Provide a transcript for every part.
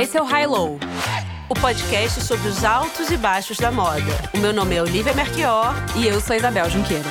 Esse é o High Low, o podcast sobre os altos e baixos da moda. O meu nome é Olivia Merquior e eu sou Isabel Junqueira.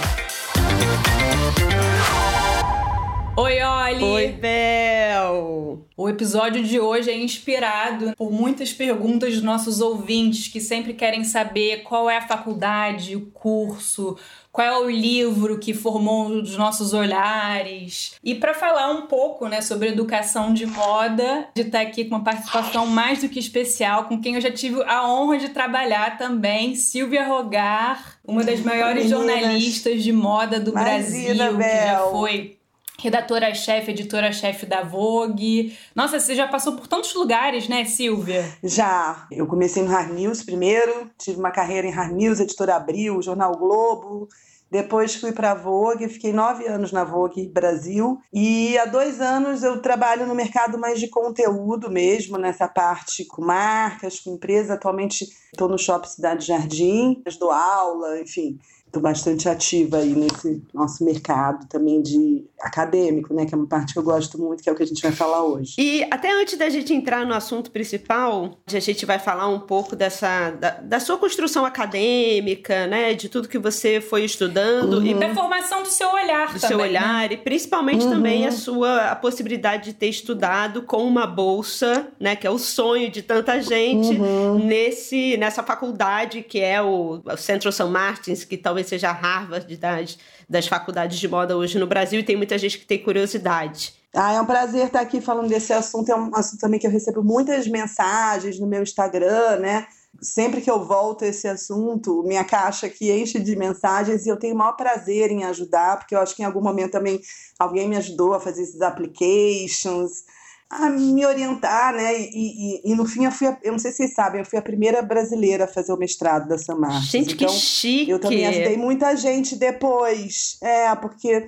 Oi, Oli! Oi, Bel! O episódio de hoje é inspirado por muitas perguntas dos nossos ouvintes que sempre querem saber qual é a faculdade, o curso, qual é o livro que formou os nossos olhares. E para falar um pouco né, sobre educação de moda, de estar aqui com uma participação mais do que especial, com quem eu já tive a honra de trabalhar também, Silvia Rogar, uma das maiores Meninas. jornalistas de moda do Brasil, Bel. que já foi redatora-chefe, editora-chefe da Vogue. Nossa, você já passou por tantos lugares, né, Silvia? Já. Eu comecei no Hard News primeiro, tive uma carreira em Hard News, editora Abril, Jornal Globo. Depois fui para a Vogue, fiquei nove anos na Vogue Brasil. E há dois anos eu trabalho no mercado mais de conteúdo mesmo, nessa parte com marcas, com empresas. Atualmente estou no Shopping Cidade Jardim, dou aula, enfim estou bastante ativa aí nesse nosso mercado também de acadêmico, né, que é uma parte que eu gosto muito, que é o que a gente vai falar hoje. E até antes da gente entrar no assunto principal, a gente vai falar um pouco dessa da, da sua construção acadêmica, né, de tudo que você foi estudando uhum. e da formação do seu olhar, do também, seu olhar né? e principalmente uhum. também a sua a possibilidade de ter estudado com uma bolsa, né, que é o sonho de tanta gente uhum. nesse nessa faculdade que é o, o Central St. Martins, que talvez talvez seja a Harvard das, das faculdades de moda hoje no Brasil, e tem muita gente que tem curiosidade. Ah, é um prazer estar aqui falando desse assunto. É um assunto também que eu recebo muitas mensagens no meu Instagram, né? Sempre que eu volto a esse assunto, minha caixa aqui enche de mensagens e eu tenho o maior prazer em ajudar, porque eu acho que em algum momento também alguém me ajudou a fazer esses applications, a me orientar, né? E, e, e, no fim eu fui, a, eu não sei se vocês sabem, eu fui a primeira brasileira a fazer o mestrado da Samar. Gente, então, que chique! Eu também ajudei muita gente depois. É, porque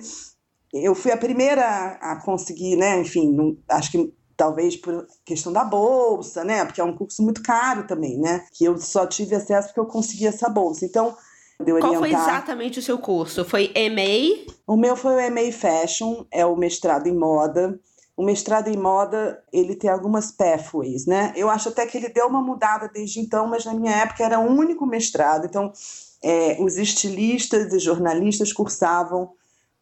eu fui a primeira a conseguir, né? Enfim, não, acho que talvez por questão da bolsa, né? Porque é um curso muito caro também, né? Que eu só tive acesso porque eu consegui essa bolsa. Então, Qual foi exatamente o seu curso? Foi MA? O meu foi o MA Fashion, é o mestrado em moda o mestrado em moda, ele tem algumas pathways, né? Eu acho até que ele deu uma mudada desde então, mas na minha época era o único mestrado. Então, é, os estilistas e jornalistas cursavam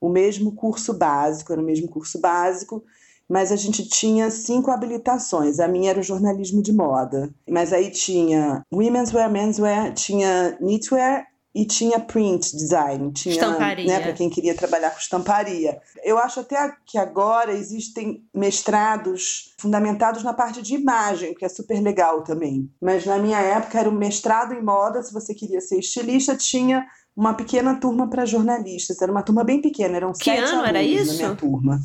o mesmo curso básico, era o mesmo curso básico, mas a gente tinha cinco habilitações. A minha era o jornalismo de moda, mas aí tinha women's wear, menswear, tinha knitwear e tinha print design, tinha, estamparia. né, para quem queria trabalhar com estamparia. Eu acho até que agora existem mestrados fundamentados na parte de imagem, que é super legal também. Mas na minha época era o mestrado em moda, se você queria ser estilista, tinha uma pequena turma para jornalistas, era uma turma bem pequena, eram que sete ano alunos era isso? na minha turma.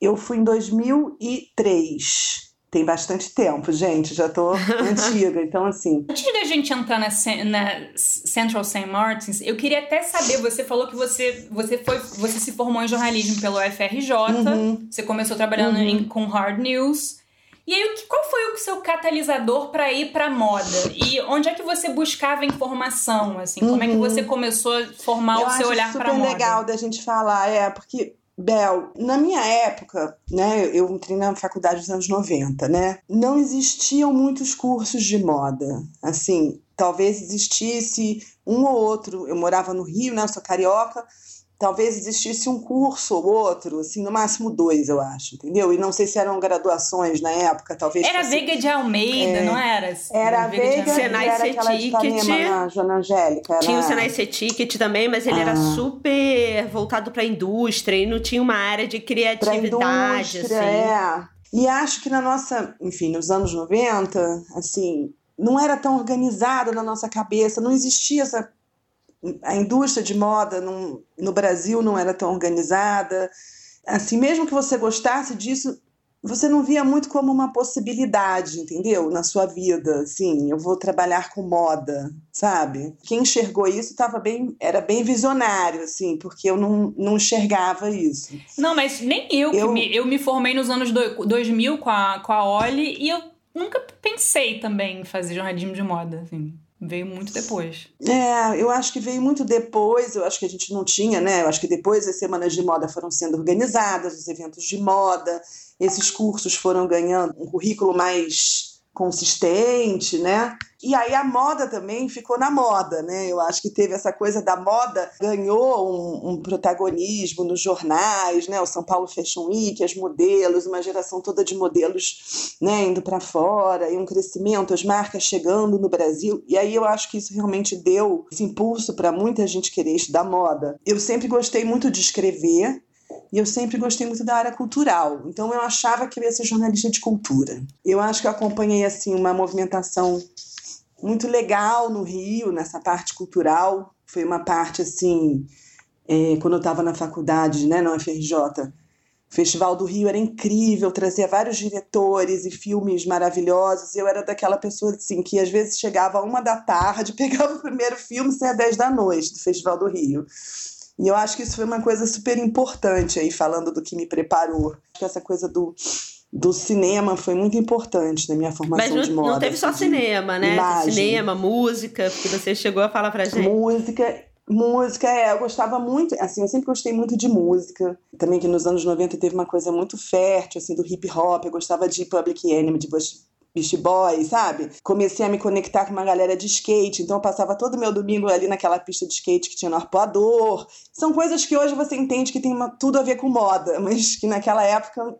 Eu fui em 2003 tem bastante tempo, gente, já tô antiga, então assim. Antes da gente entrar na, na, Central St. Martins, eu queria até saber, você falou que você, você foi, você se formou em jornalismo pelo FRJ, uhum. você começou trabalhando uhum. em, com Hard News. E aí, qual foi o seu catalisador para ir para moda? E onde é que você buscava informação? Assim, como é que uhum. você começou a formar eu o seu olhar para moda? É super legal da gente falar, é porque Bel, na minha época, né, eu entrei na faculdade dos anos 90, né? Não existiam muitos cursos de moda. Assim, talvez existisse um ou outro. Eu morava no Rio, né? Eu sou carioca talvez existisse um curso ou outro, assim, no máximo dois, eu acho, entendeu? E não sei se eram graduações na época, talvez. Era fosse, Veiga de Almeida, é, não era? Era a Veiga, de Senai era aquela de Ipanema, Joana Angélica. Era... Tinha o Senai C-Ticket também, mas ele ah. era super voltado para a indústria e não tinha uma área de criatividade, indústria, assim. É. E acho que na nossa, enfim, nos anos 90, assim, não era tão organizada na nossa cabeça, não existia essa a indústria de moda não, no Brasil não era tão organizada. Assim, mesmo que você gostasse disso, você não via muito como uma possibilidade, entendeu? Na sua vida, assim, eu vou trabalhar com moda, sabe? Quem enxergou isso estava bem, era bem visionário, assim, porque eu não, não enxergava isso. Não, mas nem eu, eu... Me, eu me formei nos anos do, 2000 com a, com a Oli e eu nunca pensei também em fazer jornalismo de moda, assim. Veio muito depois. É, eu acho que veio muito depois, eu acho que a gente não tinha, né? Eu acho que depois as semanas de moda foram sendo organizadas, os eventos de moda, esses cursos foram ganhando um currículo mais consistente, né? E aí a moda também ficou na moda, né? Eu acho que teve essa coisa da moda, ganhou um, um, protagonismo nos jornais, né? O São Paulo Fashion Week, as modelos, uma geração toda de modelos, né? Indo para fora e um crescimento, as marcas chegando no Brasil. E aí eu acho que isso realmente deu esse impulso para muita gente querer estudar moda. Eu sempre gostei muito de escrever, e eu sempre gostei muito da área cultural. Então eu achava que eu ia ser jornalista de cultura. Eu acho que eu acompanhei assim uma movimentação muito legal no Rio, nessa parte cultural. Foi uma parte assim, é, quando eu estava na faculdade, né, na UFRJ, o Festival do Rio era incrível, trazia vários diretores e filmes maravilhosos. Eu era daquela pessoa assim que às vezes chegava a uma da tarde, pegava o primeiro filme e saia dez da noite do Festival do Rio. E eu acho que isso foi uma coisa super importante aí, falando do que me preparou. Acho que essa coisa do, do cinema foi muito importante na minha formação Mas não, de moda. não teve só cinema, né? Imagem. Cinema, música, porque você chegou a falar pra gente. Música, música, é, eu gostava muito, assim, eu sempre gostei muito de música. Também que nos anos 90 teve uma coisa muito fértil, assim, do hip hop, eu gostava de Public Enemy, de Bush, Beast Boy, sabe? Comecei a me conectar com uma galera de skate, então eu passava todo meu domingo ali naquela pista de skate que tinha no arpoador. São coisas que hoje você entende que tem uma, tudo a ver com moda, mas que naquela época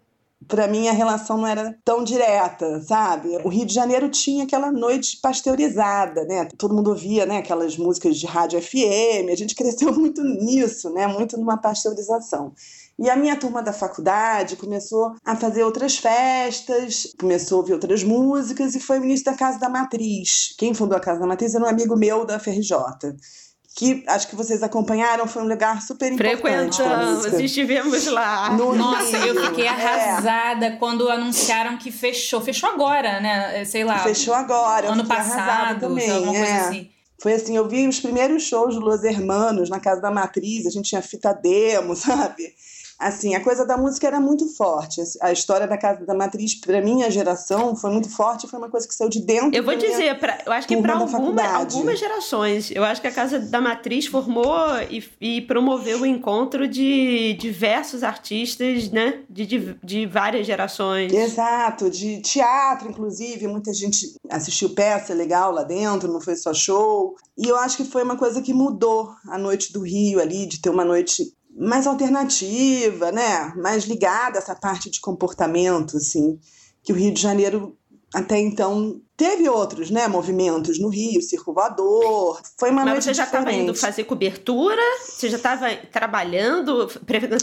para mim a relação não era tão direta, sabe? O Rio de Janeiro tinha aquela noite pasteurizada, né? Todo mundo ouvia, né, aquelas músicas de rádio FM. A gente cresceu muito nisso, né? Muito numa pasteurização. E a minha turma da faculdade começou a fazer outras festas, começou a ouvir outras músicas e foi o início da Casa da Matriz. Quem fundou a Casa da Matriz era um amigo meu da FRJ que acho que vocês acompanharam, foi um lugar super importante. Frequentamos, estivemos lá. No Nossa, Rio. eu fiquei arrasada é. quando anunciaram que fechou. Fechou agora, né? Sei lá. Fechou agora. Ano passado, também. alguma coisa é. assim. Foi assim, eu vi os primeiros shows do Los Hermanos na Casa da Matriz, a gente tinha fita demo, sabe? Assim, a coisa da música era muito forte. A história da Casa da Matriz, para minha geração, foi muito forte, foi uma coisa que saiu de dentro. Eu vou dizer, pra, eu acho que para alguma, algumas gerações, eu acho que a Casa da Matriz formou e, e promoveu o encontro de diversos artistas, né? De, de, de várias gerações. Exato, de teatro, inclusive, muita gente assistiu peça legal lá dentro, não foi só show. E eu acho que foi uma coisa que mudou a noite do Rio ali, de ter uma noite mais alternativa, né? Mais ligada a essa parte de comportamento, assim, que o Rio de Janeiro até então teve outros, né, movimentos no Rio, Circo Voador. Foi uma Mas noite você já estava indo fazer cobertura? Você já estava trabalhando,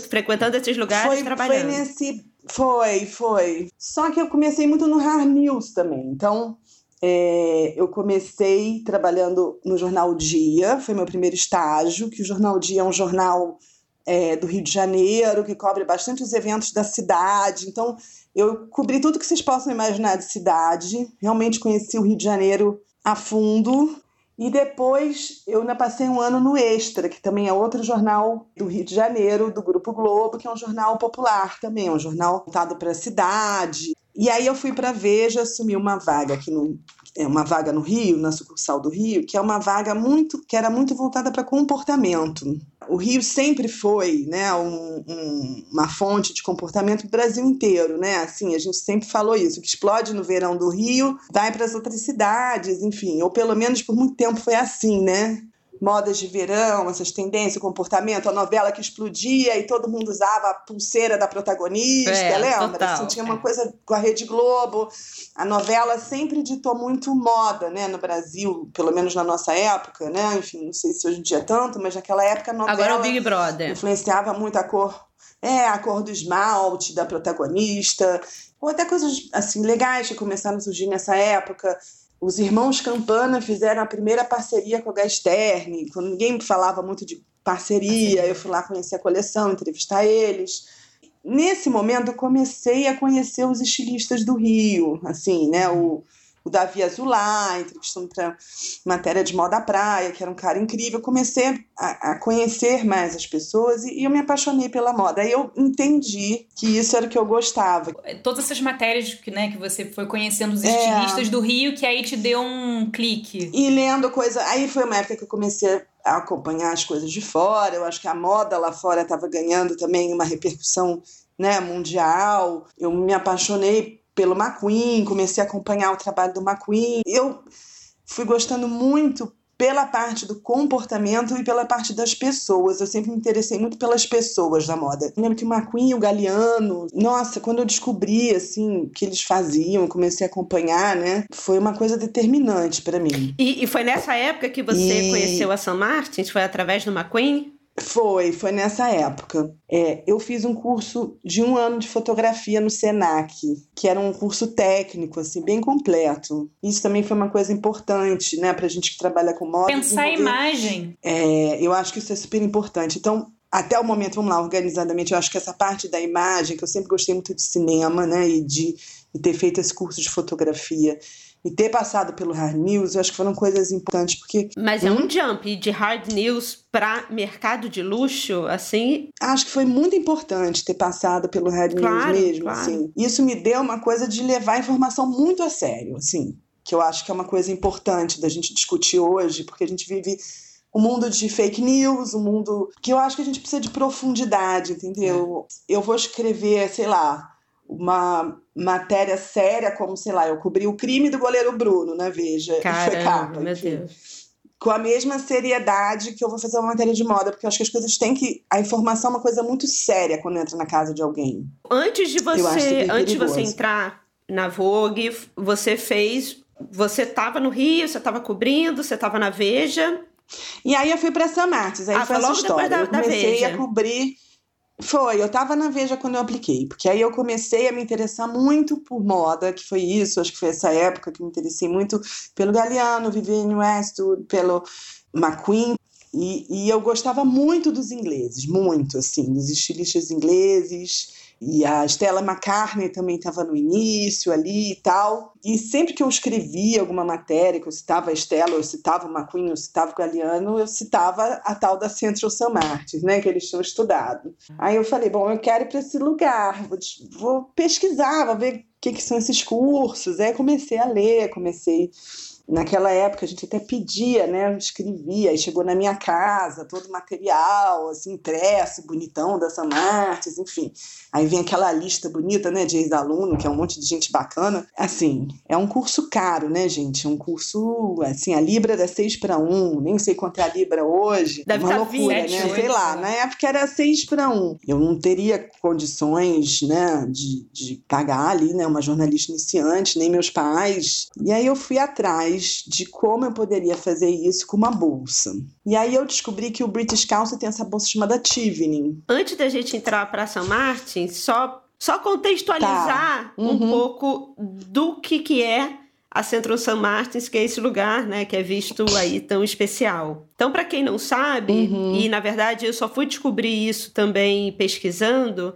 frequentando esses lugares, foi, trabalhando? Foi nesse, foi, foi. Só que eu comecei muito no Hard News também. Então, é, eu comecei trabalhando no jornal Dia, foi meu primeiro estágio, que o jornal Dia é um jornal é, do Rio de Janeiro, que cobre bastante os eventos da cidade. Então, eu cobri tudo que vocês possam imaginar de cidade. Realmente conheci o Rio de Janeiro a fundo. E depois eu ainda passei um ano no Extra, que também é outro jornal do Rio de Janeiro, do Grupo Globo, que é um jornal popular também, é um jornal voltado para a cidade. E aí eu fui para Veja, assumi uma vaga aqui no uma vaga no Rio, na sucursal do Rio, que é uma vaga muito que era muito voltada para comportamento. O Rio sempre foi, né, um, um, uma fonte de comportamento do Brasil inteiro, né? Assim, a gente sempre falou isso, que explode no verão do Rio, vai para as outras cidades, enfim, ou pelo menos por muito tempo foi assim, né? Modas de verão, essas tendências, comportamento, a novela que explodia e todo mundo usava a pulseira da protagonista, é, lembra? Assim, tinha uma coisa com a Rede Globo. A novela sempre ditou muito moda, né, no Brasil, pelo menos na nossa época, né? Enfim, não sei se hoje em dia é tanto, mas naquela época a novela Agora é o Big Brother. influenciava muito a cor, é, a cor do esmalte da protagonista, ou até coisas assim legais que começaram a surgir nessa época os irmãos Campana fizeram a primeira parceria com a Gasterne, quando ninguém falava muito de parceria, eu fui lá conhecer a coleção, entrevistar eles. Nesse momento eu comecei a conhecer os estilistas do Rio, assim, né, o o Davi Azulay, entrevistando para matéria de moda praia, que era um cara incrível. Eu comecei a, a conhecer mais as pessoas e, e, eu me apaixonei pela moda. Aí eu entendi que isso era o que eu gostava. Todas essas matérias que, né, que você foi conhecendo os é. estilistas é. do Rio, que aí te deu um clique. E lendo coisa. Aí foi uma época que eu comecei a acompanhar as coisas de fora. Eu acho que a moda lá fora estava ganhando também uma repercussão né, mundial. Eu me apaixonei pelo McQueen, comecei a acompanhar o trabalho do McQueen. Eu fui gostando muito pela parte do comportamento e pela parte das pessoas. Eu sempre me interessei muito pelas pessoas da moda. Eu lembro que o McQueen e o Galeano, nossa, quando eu descobri assim que eles faziam, comecei a acompanhar, né? Foi uma coisa determinante para mim. E, e, foi nessa época que você e... conheceu a Sam Martins? Foi através do McQueen? Foi, foi nessa época. É, eu fiz um curso de um ano de fotografia no Senac, que era um curso técnico, assim, bem completo. Isso também foi uma coisa importante, né, pra gente que trabalha com moda. Pensar a imagem. É, eu acho que isso é super importante. Então, até o momento, vamos lá, organizadamente, eu acho que essa parte da imagem, que eu sempre gostei muito de cinema, né, e de e ter feito esse curso de fotografia e ter passado pelo hard news, eu acho que foram coisas importantes porque. Mas é um jump de hard news para mercado de luxo, assim. Acho que foi muito importante ter passado pelo hard claro, news mesmo, claro. assim. Isso me deu uma coisa de levar a informação muito a sério, assim, que eu acho que é uma coisa importante da gente discutir hoje, porque a gente vive um mundo de fake news, um mundo que eu acho que a gente precisa de profundidade, entendeu? É. Eu vou escrever, sei lá, uma matéria séria, como, sei lá, eu cobri o crime do goleiro Bruno na Veja. Caramba, foi capa, meu enfim. Deus. Com a mesma seriedade que eu vou fazer uma matéria de moda, porque eu acho que as coisas têm que. A informação é uma coisa muito séria quando entra na casa de alguém. Antes de você, antes de você entrar na Vogue, você fez. Você estava no Rio, você estava cobrindo, você estava na Veja. E aí eu fui para São Martins, aí ah, foi essa história. Da, eu comecei a cobrir foi, eu estava na Veja quando eu apliquei, porque aí eu comecei a me interessar muito por moda, que foi isso, acho que foi essa época que me interessei muito pelo Galeano, Vivienne Westwood, pelo McQueen, e, e eu gostava muito dos ingleses, muito, assim, dos estilistas ingleses, e a Stella McCartney também estava no início ali e tal. E sempre que eu escrevia alguma matéria, que eu citava a Stella, eu citava o McQueen, eu citava o Galeano, eu citava a tal da Central St. Martins, né, que eles tinham estudado. Aí eu falei, bom, eu quero ir para esse lugar, vou, vou pesquisar, vou ver o que, que são esses cursos. Aí comecei a ler, comecei Naquela época a gente até pedia, né? Eu escrevia, aí chegou na minha casa todo o material, assim, impresso, bonitão da São Martins, enfim. Aí vem aquela lista bonita, né, de ex-aluno, que é um monte de gente bacana. Assim, é um curso caro, né, gente? É um curso, assim, a Libra era 6 para 1, nem sei quanto é a Libra hoje. Deve uma tá loucura, 20, né? Sei lá, na época era 6 para 1. Eu não teria condições, né, de, de pagar ali, né, uma jornalista iniciante, nem meus pais. E aí eu fui atrás de como eu poderia fazer isso com uma bolsa. E aí eu descobri que o British Council tem essa bolsa chamada Tivning. Antes da gente entrar para São Martin, só só contextualizar tá. uhum. um pouco do que que é a Central St. Martins, que é esse lugar, né, que é visto aí tão especial. Então, para quem não sabe, uhum. e na verdade eu só fui descobrir isso também pesquisando,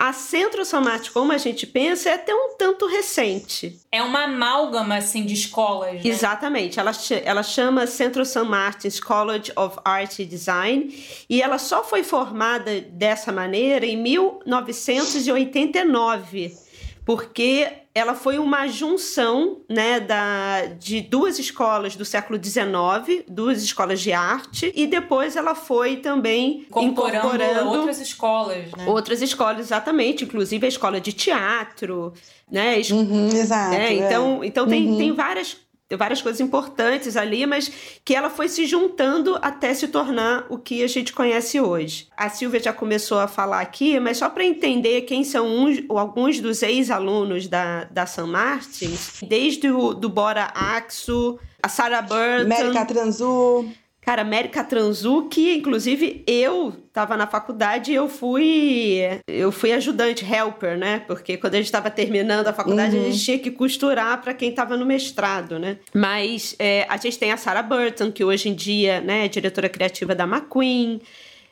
a Centro Somático, como a gente pensa, é até um tanto recente. É uma amálgama, assim, de escolas, né? Exatamente. Ela, ela chama Centro St. Martin's College of Art and Design e ela só foi formada dessa maneira em 1989, porque ela foi uma junção né, da, de duas escolas do século XIX, duas escolas de arte, e depois ela foi também incorporando, incorporando outras escolas. Né? Outras escolas, exatamente, inclusive a escola de teatro. Né? Uhum, exato. É, então, é. então tem, uhum. tem várias várias coisas importantes ali, mas que ela foi se juntando até se tornar o que a gente conhece hoje. A Silvia já começou a falar aqui, mas só para entender quem são uns, alguns dos ex-alunos da, da San Martins, desde o do Bora Axo, a Sarah Burton... América Transu... Cara, América Transuki, inclusive eu estava na faculdade e eu fui eu fui ajudante, helper, né? Porque quando a gente estava terminando a faculdade, uhum. a gente tinha que costurar para quem estava no mestrado, né? Mas é, a gente tem a Sarah Burton, que hoje em dia né, é diretora criativa da McQueen.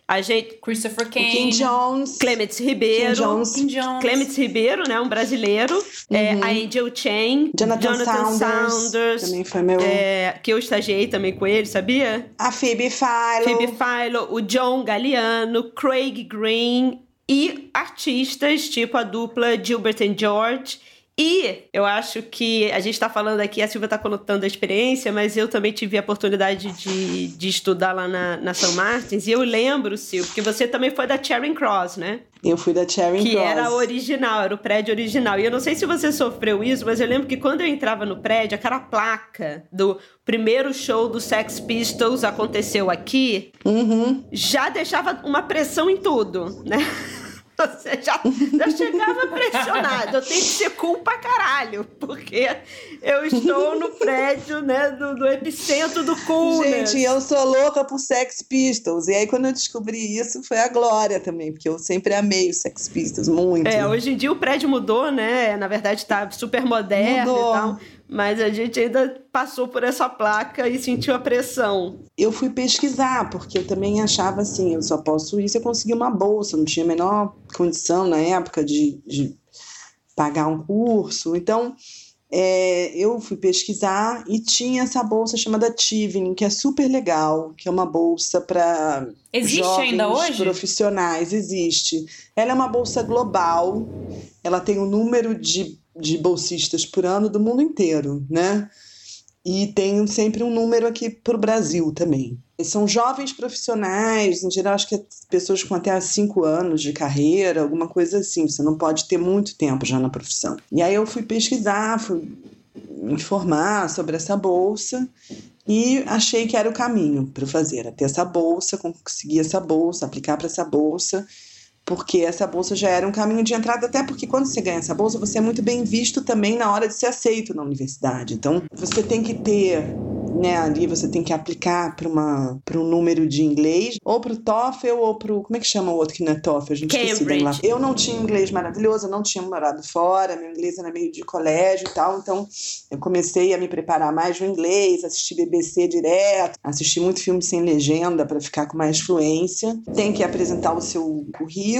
A gente. Christopher Kane. King Jones. Clements Ribeiro. King Jones. Clements Ribeiro, né? Um brasileiro. É, a Angel Chen. Jonathan, Saunders, Saunders, Também foi meu. é, que eu estagiei também com ele, sabia? A Phoebe Philo. Phoebe Philo, o John Galliano, Craig Green e artistas tipo a dupla Gilbert and George. E eu acho que a gente está falando aqui, a Silvia está contando a experiência, mas eu também tive a oportunidade de, de estudar lá na, na São Martins. E eu lembro, Silvia, porque você também foi da Charing Cross, né? Eu fui da Charing Que Cross. era a original, era o prédio original. E eu não sei se você sofreu isso, mas eu lembro que quando eu entrava no prédio, aquela placa do primeiro show do Sex Pistols aconteceu aqui, Uhum. já deixava uma pressão em tudo, né? Você já, já chegava pressionado. Eu tenho que ser cool pra caralho, porque eu estou no prédio, né, do, do epicentro do coolness. Gente, eu sou louca por Sex Pistols. E aí, quando eu descobri isso, foi a glória também, porque eu sempre amei os Sex Pistols, muito. É, hoje em dia o prédio mudou, né? Na verdade tá super moderno Mudou. e tal. Mas a gente ainda passou por essa placa e sentiu a pressão. Eu fui pesquisar, porque eu também achava assim, eu só posso ir se eu conseguir uma bolsa, não tinha a menor condição na época de, de pagar um curso. Então, é, eu fui pesquisar e tinha essa bolsa chamada Tivning, que é super legal, que é uma bolsa para Existe jovens ainda hoje? profissionais, existe. Ela é uma bolsa global, ela tem um número de, de bolsistas por ano do mundo inteiro, né? E tem sempre um número aqui para o Brasil também. São jovens profissionais, em geral, acho que é pessoas com até 5 anos de carreira, alguma coisa assim. Você não pode ter muito tempo já na profissão. E aí eu fui pesquisar, fui informar sobre essa bolsa e achei que era o caminho para fazer, ter essa bolsa, conseguir essa bolsa, aplicar para essa bolsa, porque essa bolsa já era um caminho de entrada, até porque quando você ganha essa bolsa, você é muito bem visto também na hora de ser aceito na universidade. Então, você tem que ter né, ali você tem que aplicar para uma para um número de inglês, ou para o TOEFL ou para o como é que chama o outro que não é TOEFL, a gente Cambridge. lá. Eu não tinha inglês maravilhoso, eu não tinha morado fora, meu inglês era meio de colégio e tal, então eu comecei a me preparar mais no inglês, assisti BBC direto, assisti muito filme sem legenda para ficar com mais fluência. Tem que apresentar o seu currículo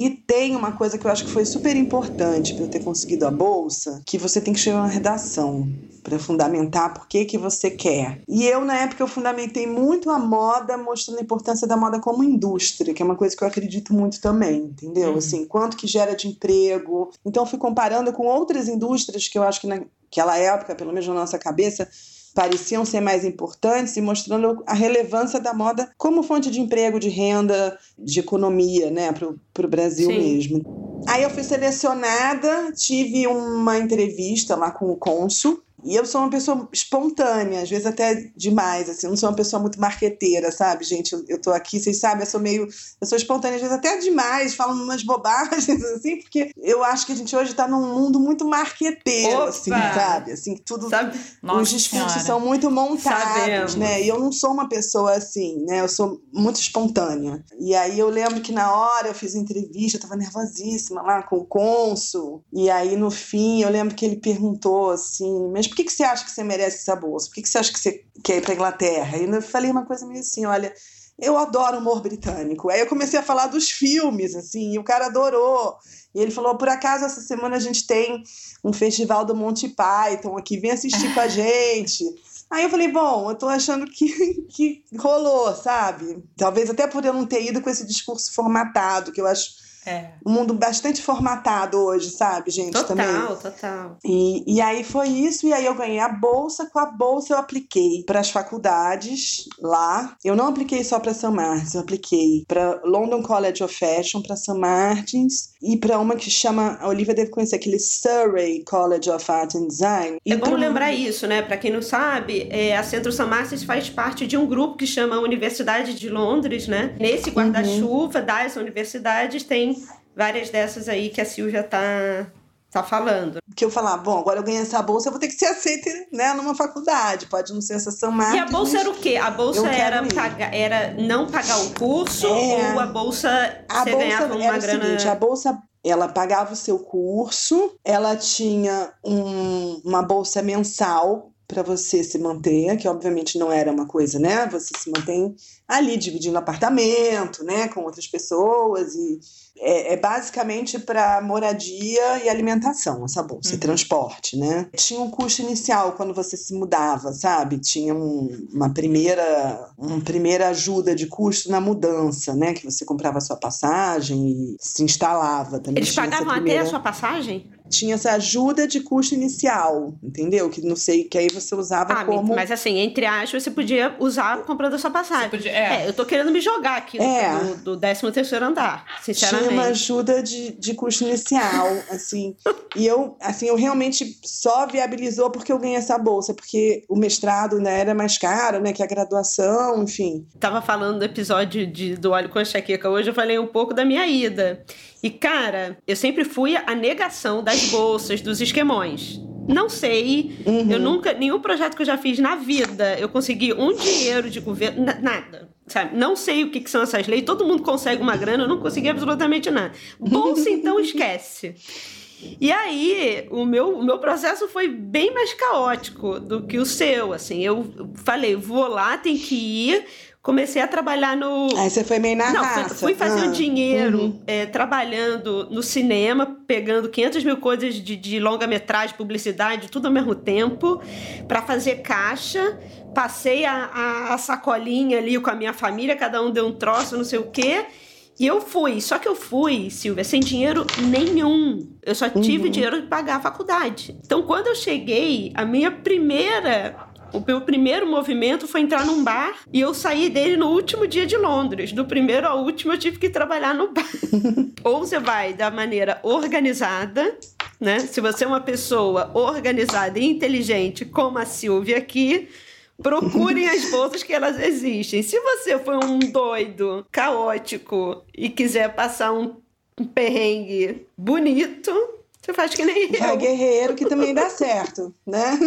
e tem uma coisa que eu acho que foi super importante para eu ter conseguido a bolsa, que você tem que escrever uma redação para fundamentar por que que você quer. E eu na época eu fundamentei muito a moda, mostrando a importância da moda como indústria, que é uma coisa que eu acredito muito também, entendeu? Uhum. Assim, quanto que gera de emprego. Então eu fui comparando com outras indústrias que eu acho que naquela época, pelo menos na nossa cabeça, pareciam ser mais importantes e mostrando a relevância da moda como fonte de emprego, de renda, de economia, né, para o Brasil Sim. mesmo. Aí eu fui selecionada, tive uma entrevista lá com o cônsul. E eu sou uma pessoa espontânea, às vezes até demais, assim, eu não sou uma pessoa muito marqueteira, sabe, gente? Eu, eu tô aqui, vocês sabem, eu sou meio. Eu sou espontânea, às vezes até demais, falo umas bobagens, assim, porque eu acho que a gente hoje tá num mundo muito marqueteiro, Opa! assim, sabe? Assim, tudo. Sabe? Nossa os discursos Senhora. são muito montados, Sabemos. né? E eu não sou uma pessoa assim, né? Eu sou muito espontânea. E aí eu lembro que na hora eu fiz entrevista, eu tava nervosíssima lá com o cônsul. E aí no fim eu lembro que ele perguntou assim: Mas por que, que você acha que você merece essa bolsa? Por que, que você acha que você quer ir pra Inglaterra? E eu falei uma coisa meio assim: Olha. Eu adoro humor britânico. Aí eu comecei a falar dos filmes, assim, e o cara adorou. E ele falou: por acaso essa semana a gente tem um festival do Monty Python aqui, vem assistir com a gente. Aí eu falei, bom, eu tô achando que, que rolou, sabe? Talvez até por eu não ter ido com esse discurso formatado, que eu acho É. um mundo bastante formatado hoje, sabe, gente? Também. Total, total. E, e aí foi isso, e aí eu ganhei a bolsa. Com a bolsa eu apliquei para as faculdades lá. Eu não apliquei só para St. Martins, eu apliquei para London College of Fashion, para St. Martins, e para uma que chama, a Olivia deve conhecer, aquele Surrey College of Art and Design. E É bom pra- lembrar isso, né? Para quem não sabe, é, a Centro St. Martins faz parte de um grupo que chama Universidade de Londres, né? Nesse guarda-chuva das universidades tem várias dessas aí que a Silvia tá, tá falando. que eu falava, bom, agora eu ganhei essa bolsa, eu vou ter que ser aceita, né, numa faculdade, pode não ser essa São Marcos. E a bolsa era o quê? A bolsa era, pagar, era não pagar o curso É. ou a bolsa A você bolsa ganhava uma era o grana... seguinte, a bolsa ela pagava o seu curso, ela tinha um- uma bolsa mensal para você se manter, que obviamente não era uma coisa, né? Você se mantém ali dividindo apartamento, né, com outras pessoas e é, é basicamente para moradia e alimentação essa bolsa, uhum. e transporte, né? Tinha um custo inicial quando você se mudava, sabe? Tinha um, uma primeira uma primeira ajuda de custo na mudança, né? Que você comprava a sua passagem e se instalava também. Eles pagavam primeira... até a sua passagem? tinha essa ajuda de custo inicial, entendeu? Que não sei, que aí você usava ah, como. Mas assim, entre aspas, você podia usar comprando a sua passagem. Podia, é. é. eu tô querendo me jogar aqui é. do, do 13 terceiro andar, sinceramente. Tinha uma ajuda de, de custo inicial, assim. e eu, assim, eu realmente só viabilizou porque eu ganhei essa bolsa, porque o mestrado, né, era mais caro, né, que a graduação, enfim. Tava falando do episódio de, do Óleo com Enxaqueca hoje, eu falei um pouco da minha ida. E, cara, eu sempre fui a negação das bolsas, dos esquemões. Não sei, uhum. eu nunca, nenhum projeto que eu já fiz na vida, eu consegui um dinheiro de governo, nada. Sabe? Não sei o que, que são essas leis, todo mundo consegue uma grana, eu não consegui absolutamente nada. Bolsa, então, esquece. E aí, o meu, o meu processo foi bem mais caótico do que o seu. Assim, eu falei, vou lá, tem que ir comecei a trabalhar no. Aí você foi meio na Não, raça. fui fazer ah. dinheiro uhum. é, trabalhando no cinema, pegando 500 mil coisas de, de longa-metragem, publicidade, tudo ao mesmo tempo, para fazer caixa. Passei a, a, a, sacolinha ali com a minha família, cada um deu um troço, não sei o quê. E eu fui. Só que eu fui, Silvia, sem dinheiro nenhum. Eu só tive uhum. dinheiro de pagar a faculdade. Então, quando eu cheguei, a minha primeira o meu primeiro movimento foi entrar num bar e eu saí dele no último dia de Londres. Do primeiro ao último eu tive que trabalhar no bar. Ou você vai da maneira organizada, né? Se você é uma pessoa organizada e inteligente, como a Silvia aqui, procurem as bolsas que elas existem. Se você for um doido, caótico e quiser passar um perrengue bonito, você faz que nem eu. É guerreiro que também dá certo, né?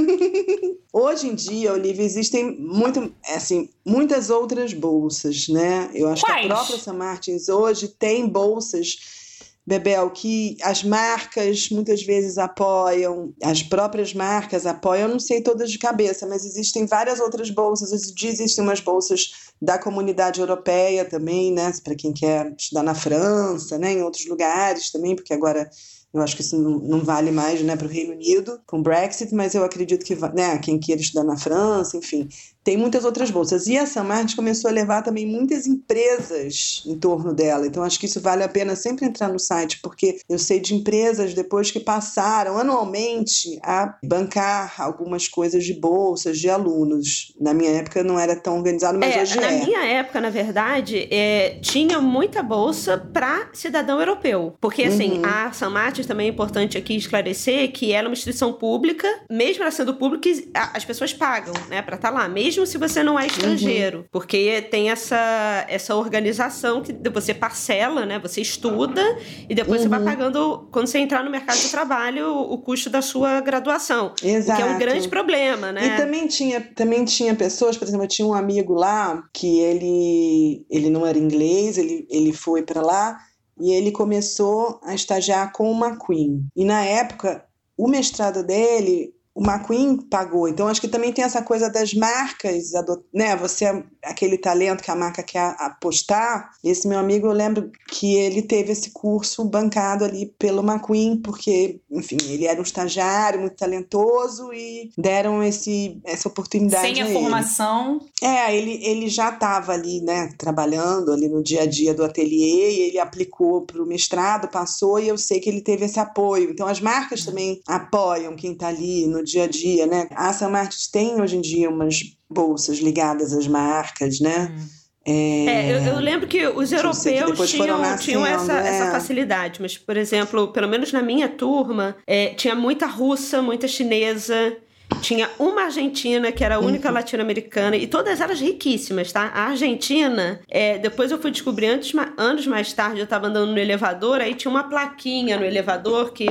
Hoje em dia, Olivia, existem muito, assim, muitas outras bolsas, né? Eu acho Quais? que a própria São Martins hoje tem bolsas Bebel, que as marcas muitas vezes apoiam, as próprias marcas apoiam, não sei todas de cabeça, mas existem várias outras bolsas. Existem umas bolsas da comunidade europeia também, né? Para quem quer estudar na França, né? Em outros lugares também, porque agora eu acho que isso não, não vale mais né, para o Reino Unido com o Brexit, mas eu acredito que né, quem queira estudar na França, enfim, tem muitas outras bolsas. E a San Martins começou a levar também muitas empresas em torno dela. Então, acho que isso vale a pena sempre entrar no site, porque eu sei de empresas depois que passaram anualmente a bancar algumas coisas de bolsas de alunos. Na minha época não era tão organizado, mas é, hoje na é. Na minha época, na verdade, é, tinha muita bolsa para cidadão europeu. Porque, assim, uhum. a San Martins também é importante aqui esclarecer que ela é uma instituição pública, mesmo ela sendo pública, as pessoas pagam, né, para estar tá lá. Mesmo mesmo se você não é estrangeiro, uhum. porque tem essa, essa organização que você parcela, né? Você estuda e depois uhum. você vai uhum. pagando, quando você entrar no mercado de trabalho, o custo da sua graduação. Exato. Que é um grande problema, né? E também tinha, também tinha pessoas, por exemplo, eu tinha um amigo lá que ele, ele não era inglês, ele, ele foi para lá e ele começou a estagiar com uma McQueen. E na época, o mestrado dele o McQueen pagou. Então, acho que também tem essa coisa das marcas, né? Você, é aquele talento que a marca quer apostar. Esse meu amigo, eu lembro que ele teve esse curso bancado ali pelo McQueen, porque, enfim, ele era um estagiário muito talentoso e deram esse, essa oportunidade. Sem a, a formação. É, ele, ele já estava ali, né, trabalhando ali no dia a dia do ateliê e ele aplicou para o mestrado, passou e eu sei que ele teve esse apoio. Então, as marcas uhum. também apoiam quem está ali no dia a dia, né? A São Martins tem hoje em dia umas bolsas ligadas às marcas, né? Hum. É, é eu, eu, lembro que os europeus que tinham, nascendo, tinham essa, é. essa, facilidade, mas, por exemplo, pelo menos na minha turma, é, tinha muita russa, muita chinesa, tinha uma argentina, que era a única uhum. latino-americana, e todas elas riquíssimas, tá? A Argentina, é, depois eu fui descobrir, antes, anos mais tarde, eu tava andando no elevador, aí tinha uma plaquinha no elevador que.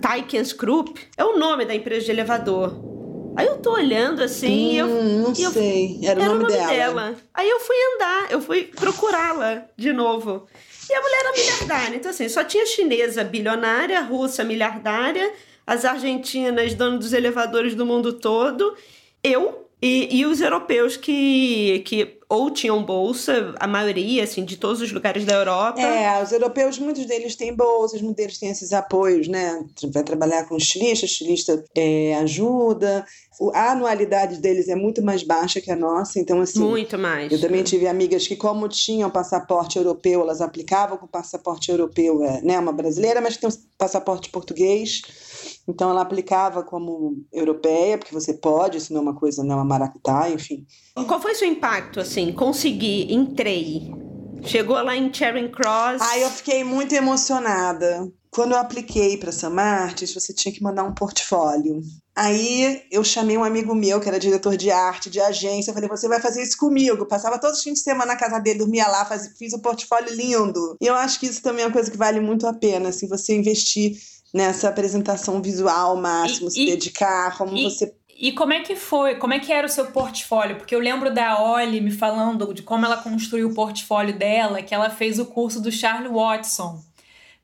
Tykens Group é o nome da empresa de elevador. Aí eu tô olhando assim hum, e eu. Não e eu, sei, era, era o nome, dela. dela. Aí eu fui andar, eu fui procurá-la de novo. E a mulher era miliardária. Então, assim, só tinha chinesa bilionária, russa miliardária, as argentinas, dono dos elevadores do mundo todo, eu e, e os europeus que, que ou tinham bolsa, a maioria, assim, de todos os lugares da Europa. É, os europeus, muitos deles têm bolsas, muitos deles têm esses apoios, né? Vai trabalhar com estilista, estilista é, ajuda. A anualidade deles é muito mais baixa que a nossa, então assim. Muito mais. Eu também tive amigas que, como tinham passaporte europeu, elas aplicavam com passaporte europeu, é, né? Uma brasileira, mas que tem um passaporte português. Então ela aplicava como europeia, porque você pode, isso não é uma coisa, não é uma maracutá, enfim. Qual foi o seu impacto, assim? Consegui, entrei. Chegou lá em Charing Cross. Aí eu fiquei muito emocionada. Quando eu apliquei para São Martins, você tinha que mandar um portfólio. Aí eu chamei um amigo meu, que era diretor de arte, de agência. Eu falei, você vai fazer isso comigo. Eu passava todos os fins de semana na casa dele, dormia lá, faz, fiz um portfólio lindo. E eu acho que isso também é uma coisa que vale muito a pena, assim, você investir nessa apresentação visual máximo, e, se e, dedicar, como e, você e como é que foi? Como é que era o seu portfólio? Porque eu lembro da Olly me falando de como ela construiu o portfólio dela, que ela fez o curso do Charlie Watson,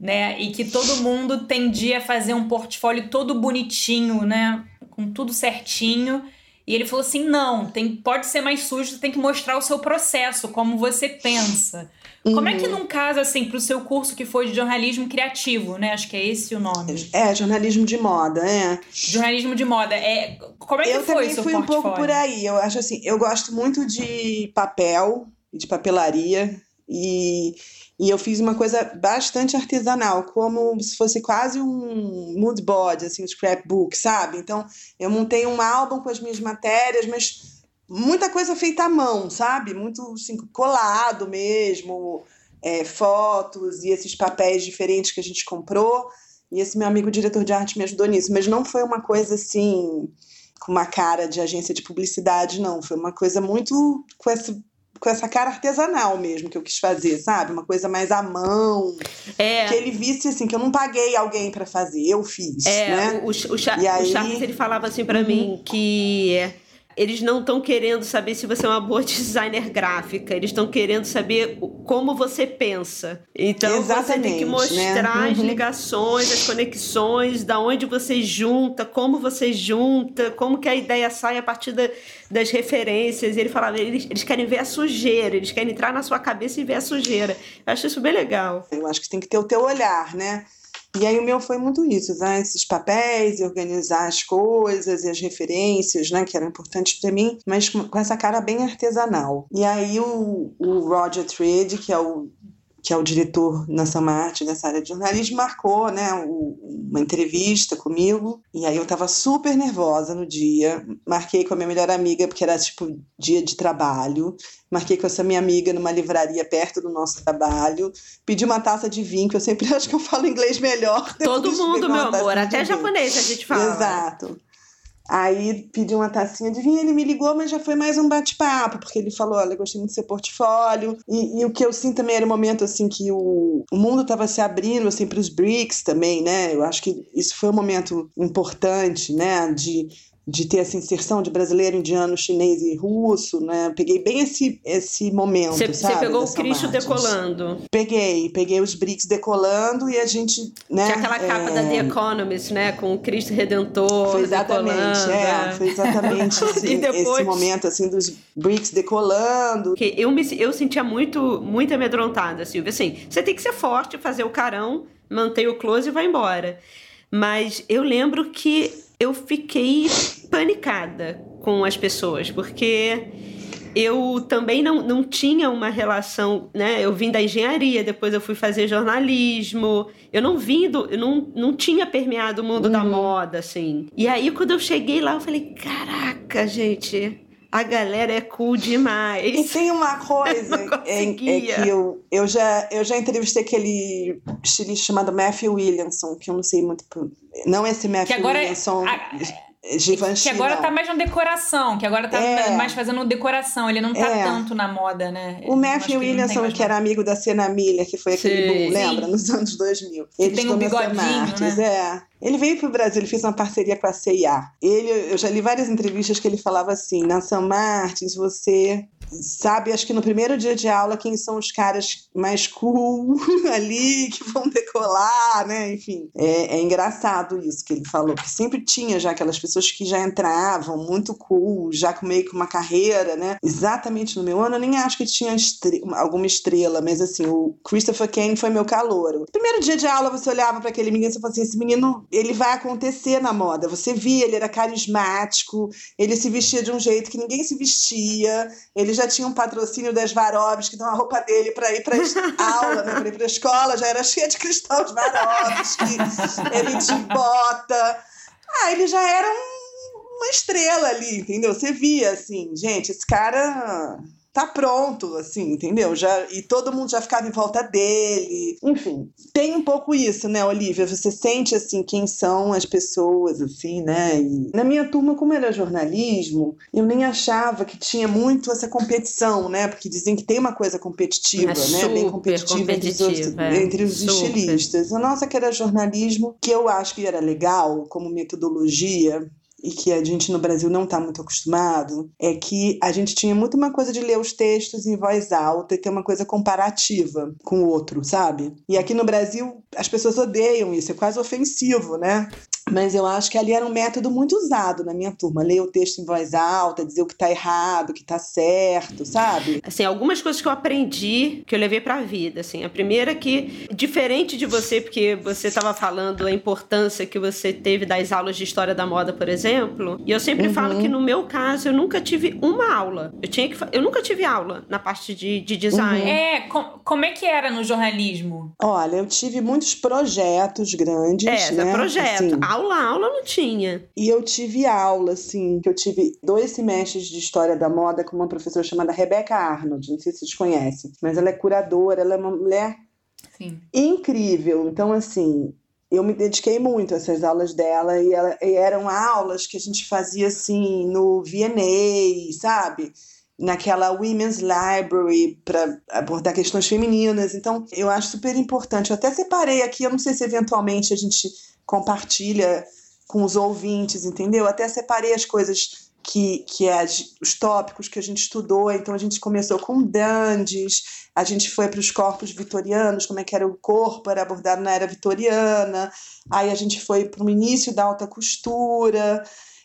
né? E que todo mundo tendia a fazer um portfólio todo bonitinho, né? Com tudo certinho. E ele falou assim: não, tem, pode ser mais sujo, você tem que mostrar o seu processo, como você pensa. Uhum. Como é que uhum. num caso, assim, pro seu curso que foi de jornalismo criativo, né? Acho que é esse o nome. É, jornalismo de moda, é. Jornalismo de moda. É, como é que eu foi Eu também fui portfólio? um pouco por aí. Eu acho assim, eu gosto muito de papel, de papelaria. E, e eu fiz uma coisa bastante artesanal, como se fosse quase um mood board, assim, um scrapbook, sabe? Então, eu montei um álbum com as minhas matérias, mas muita coisa feita à mão, sabe? Muito assim, colado mesmo, é, fotos e esses papéis diferentes que a gente comprou. E esse meu amigo diretor de arte me ajudou nisso, mas não foi uma coisa assim com uma cara de agência de publicidade, não. Foi uma coisa muito com essa com essa cara artesanal mesmo que eu quis fazer, sabe? Uma coisa mais à mão. É. Que ele visse assim, que eu não paguei alguém para fazer, eu fiz. É, né? o, o, o, aí... o Charles ele falava assim para uhum. mim que eles não estão querendo saber se você é uma boa designer gráfica, eles estão querendo saber como você pensa. Então Exatamente, você tem que mostrar né? as uhum. ligações, as conexões, da onde você junta, como você junta, como que a ideia sai a partir da, das referências. E ele falava, eles, eles querem ver a sujeira, eles querem entrar na sua cabeça e ver a sujeira. Eu acho isso bem legal. Eu acho que tem que ter o teu olhar, né? E aí o meu foi muito isso, né? esses papéis, organizar as coisas e as referências, né, que eram importantes para mim, mas com essa cara bem artesanal. E aí o, o Roger Trade, que é o que é o diretor na Samarte dessa área de jornalismo, marcou né, uma entrevista comigo. E aí eu estava super nervosa no dia. Marquei com a minha melhor amiga, porque era tipo dia de trabalho. Marquei com essa minha amiga numa livraria perto do nosso trabalho. Pedi uma taça de vinho, que eu sempre acho que eu falo inglês melhor. Todo mundo, meu amor. Até japonês a gente fala. Exato. Aí pedi uma tacinha de vinho, ele me ligou, mas já foi mais um bate-papo, porque ele falou: Olha, gostei muito do seu portfólio. E, e, o que eu sinto também era um momento assim que o, o mundo estava se abrindo assim, para os BRICS também, né? Eu acho que isso foi um momento importante, né? De de ter essa inserção de brasileiro, indiano, chinês e russo, né? Peguei bem esse, esse momento, Você pegou o Cristo Martins. decolando. Peguei, peguei os BRICS decolando e a gente, né? É aquela capa é... da The Economist, né? Com o Cristo Redentor Foi exatamente, decolando, é, foi exatamente assim, depois... esse momento, assim, dos BRICS decolando. Que eu, me, eu sentia muito, muito amedrontada, Silvia, assim, você tem que ser forte, fazer o carão, manter o close e vai embora. Mas eu lembro que eu fiquei panicada com as pessoas, porque eu também não, não tinha uma relação, né? Eu vim da engenharia, depois eu fui fazer jornalismo. Eu não vim do, eu não, não tinha permeado o mundo uhum. da moda, assim. E aí, quando eu cheguei lá, eu falei: caraca, gente, a galera é cool demais. E tem uma coisa é, é, que eu, eu, já, eu já entrevistei aquele estilista chamado Matthew Williamson, que eu não sei muito. Não esse Matthew agora é Williamson. Givenchy, que agora não. tá mais na decoração, que agora tá é. mais fazendo decoração, ele não tá é. tanto na moda, né? O Matthew Williamson, que, que era amigo da Cena Milha, que foi aquele Sim. boom, lembra? Nos anos 2000. Ele tem um bigodinho, Martins, né? É. Ele veio para o Brasil, ele fez uma parceria com a CIA. Ele, eu já li várias entrevistas que ele falava assim: na São Martins você sabe, acho que no primeiro dia de aula, quem são os caras mais cool ali, que vão decolar, né? Enfim, é, é engraçado isso que ele falou, que sempre tinha já aquelas pessoas que já entravam muito cool, já com meio que uma carreira, né? Exatamente no meu ano, eu nem acho que tinha estre alguma estrela, mas assim, o Christopher Kane foi meu calouro. Primeiro dia de aula, você olhava para aquele menino e falava assim: esse menino, ele vai acontecer na moda. Você via, ele era carismático, ele se vestia de um jeito que ninguém se vestia, ele já tinha um patrocínio das Varovski, então a roupa dele para ir para aula, né, para ir para escola, já era cheia de cristal de Varovski, ele de bota. Ah, ele já era um, uma estrela ali, entendeu? Você via assim, gente, esse cara tá pronto, assim, entendeu? Já, e todo mundo já ficava em volta dele. Enfim, tem um pouco isso, né, Olivia? Você sente, assim, quem são as pessoas, assim, né? E na minha turma, como era jornalismo, eu nem achava que tinha muito essa competição, né? Porque dizem que tem uma coisa competitiva, é né? Bem competitiva, entre os, é. entre os estilistas. Nossa, que era jornalismo, que eu acho que era legal como metodologia, e que a gente no Brasil não está muito acostumado, é que a gente tinha muito uma coisa de ler os textos em voz alta e ter uma coisa comparativa com o outro, sabe? E aqui no Brasil as pessoas odeiam isso, é quase ofensivo, né? Mas eu acho que ali era um método muito usado na minha turma. Ler o texto em voz alta, dizer o que está errado, o que está certo, sabe? Assim, algumas coisas que eu aprendi, que eu levei para a vida, assim. A primeira é que, diferente de você, porque você estava falando a importância que você teve das aulas de história da moda, por exemplo, e eu sempre uhum. falo que no meu caso eu nunca tive uma aula. Eu tinha que eu nunca tive aula na parte de, de design. Uhum. É, com, como é que era no jornalismo? Olha, eu tive muitos projetos grandes, é, né? projeto. Assim, aula, aula não tinha. E eu tive aula, assim, que eu tive dois semestres de História da Moda com uma professora chamada Rebecca Arnold, não sei se vocês conhecem, mas ela é curadora, ela é uma mulher Sim. incrível. Então, assim, eu me dediquei muito a essas aulas dela e, ela, e eram aulas que a gente fazia, assim, no VNA, sabe? Naquela Women's Library para abordar questões femininas. Então, eu acho super importante. Eu até separei aqui, eu não sei se eventualmente a gente compartilha com os ouvintes, entendeu? Até separei as coisas que, que é os tópicos que a gente estudou. Então a gente começou com dandes, a gente foi para os corpos vitorianos, como é que era o corpo, era abordado na era vitoriana. Aí a gente foi para o início da alta costura,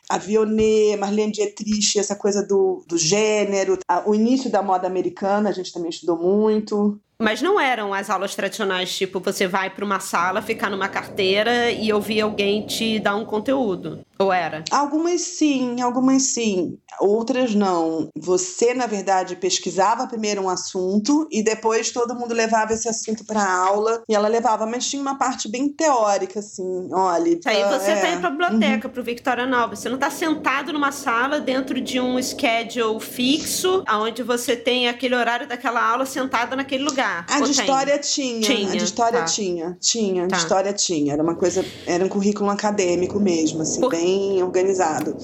a Vionnet, Marlene Dietrich, essa coisa do, do gênero, o início da moda americana, a gente também estudou muito. Mas não eram as aulas tradicionais, tipo, você vai para uma sala, ficar numa carteira e ouvir alguém te dar um conteúdo. Ou era? Algumas sim, algumas sim. Outras não. Você, na verdade, pesquisava primeiro um assunto e depois todo mundo levava esse assunto para aula e ela levava, mas tinha uma parte bem teórica, assim. Olha. Aí você é. tá indo pra biblioteca, uhum. pro Victoria Nova. Você não tá sentado numa sala dentro de um schedule fixo, onde você tem aquele horário daquela aula sentada naquele lugar. A de história tinha. tinha. A de história tá. tinha. Tinha. Tá. De história tinha. Era uma coisa. Era um currículo acadêmico mesmo, assim, Por... bem organizado.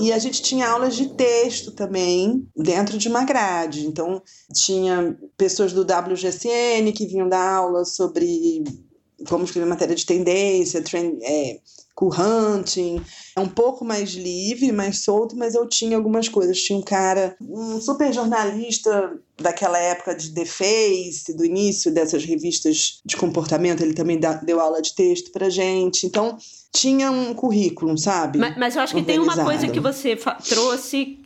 E a gente tinha aulas de texto também dentro de uma grade. Então, tinha pessoas do WGCN que vinham dar aula sobre como escrever matéria de tendência, trend, é, cool hunting. É um pouco mais livre, mais solto, mas eu tinha algumas coisas. Tinha um cara, um super jornalista daquela época de The Face, do início dessas revistas de comportamento, ele também deu aula de texto pra gente. Então, tinha um currículo, sabe? Mas, mas eu acho que tem uma coisa que você trouxe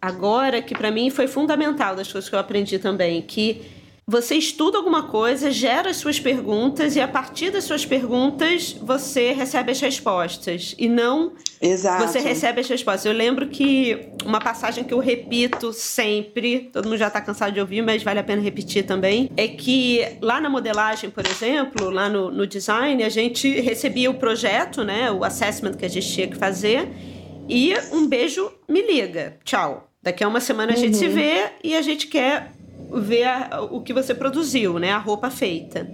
agora que para mim foi fundamental das coisas que eu aprendi também, que você estuda alguma coisa, gera as suas perguntas e a partir das suas perguntas você recebe as respostas e não Exato. você recebe as respostas. Eu lembro que uma passagem que eu repito sempre, todo mundo já está cansado de ouvir, mas vale a pena repetir também, é que lá na modelagem, por exemplo, lá no, no design, a gente recebia o projeto, né, o assessment que a gente tinha que fazer e um beijo, me liga, tchau. Daqui a uma semana a gente uhum. se vê e a gente quer ver a, o que você produziu, né? A roupa feita.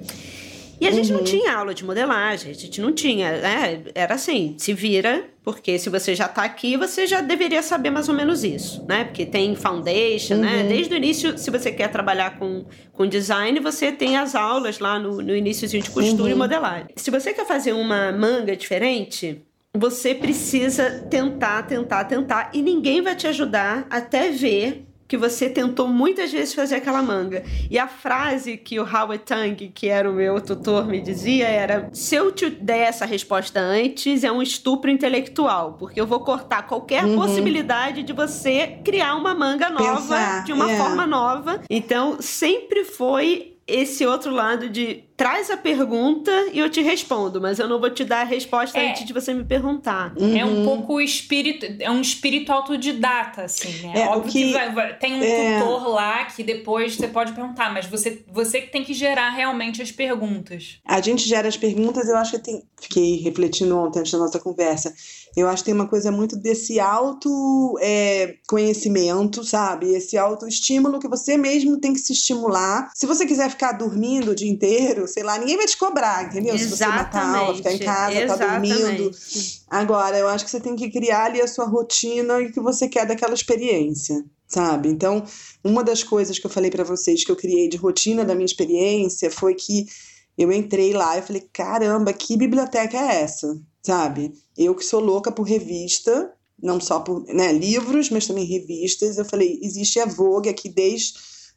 E a uhum. gente não uhum. tinha aula de modelagem, a gente não tinha, né? Era assim, se vira, porque se você já está aqui, você já deveria saber mais ou menos isso, né? Porque tem foundation, né? uhum. né? Desde o início, se você quer trabalhar com, com design, você tem as aulas lá no, no iníciozinho de costura uhum. e modelagem. Se você quer fazer uma manga diferente, você precisa tentar, tentar, tentar, e ninguém vai te ajudar até ver que você tentou muitas vezes fazer aquela manga. E a frase que o Howard Tang, que era o meu tutor, me dizia era: se eu te der essa resposta antes, é um estupro intelectual, porque eu vou cortar qualquer uhum. possibilidade de você criar uma manga nova Pensar, de uma é. forma nova. Então, sempre foi esse outro lado de traz a pergunta e eu te respondo, mas eu não vou te dar a resposta é. antes de você me perguntar. Uhum. É um pouco espírito, é um espírito autodidata, assim, né? É, Óbvio que, que vai, vai, tem um é... tutor lá que depois você pode perguntar, mas você, você que tem que gerar realmente as perguntas. A gente gera as perguntas, eu acho que tem. Fiquei refletindo ontem antes da nossa conversa. Eu acho que tem uma coisa muito desse auto é, conhecimento, sabe? Esse autoestímulo que você mesmo tem que se estimular. Se você quiser ficar dormindo o dia inteiro, sei lá, ninguém vai te cobrar, entendeu? Exatamente. Se você matar aula, ficar em casa, Exatamente. tá dormindo. Agora, eu acho que você tem que criar ali a sua rotina e o que você quer daquela experiência sabe? Então, uma das coisas que eu falei para vocês que eu criei de rotina da minha experiência foi que eu entrei lá e falei: caramba, que biblioteca é essa? Sabe? Eu que sou louca por revista, não só por né, livros, mas também revistas. Eu falei: existe a Vogue aqui desde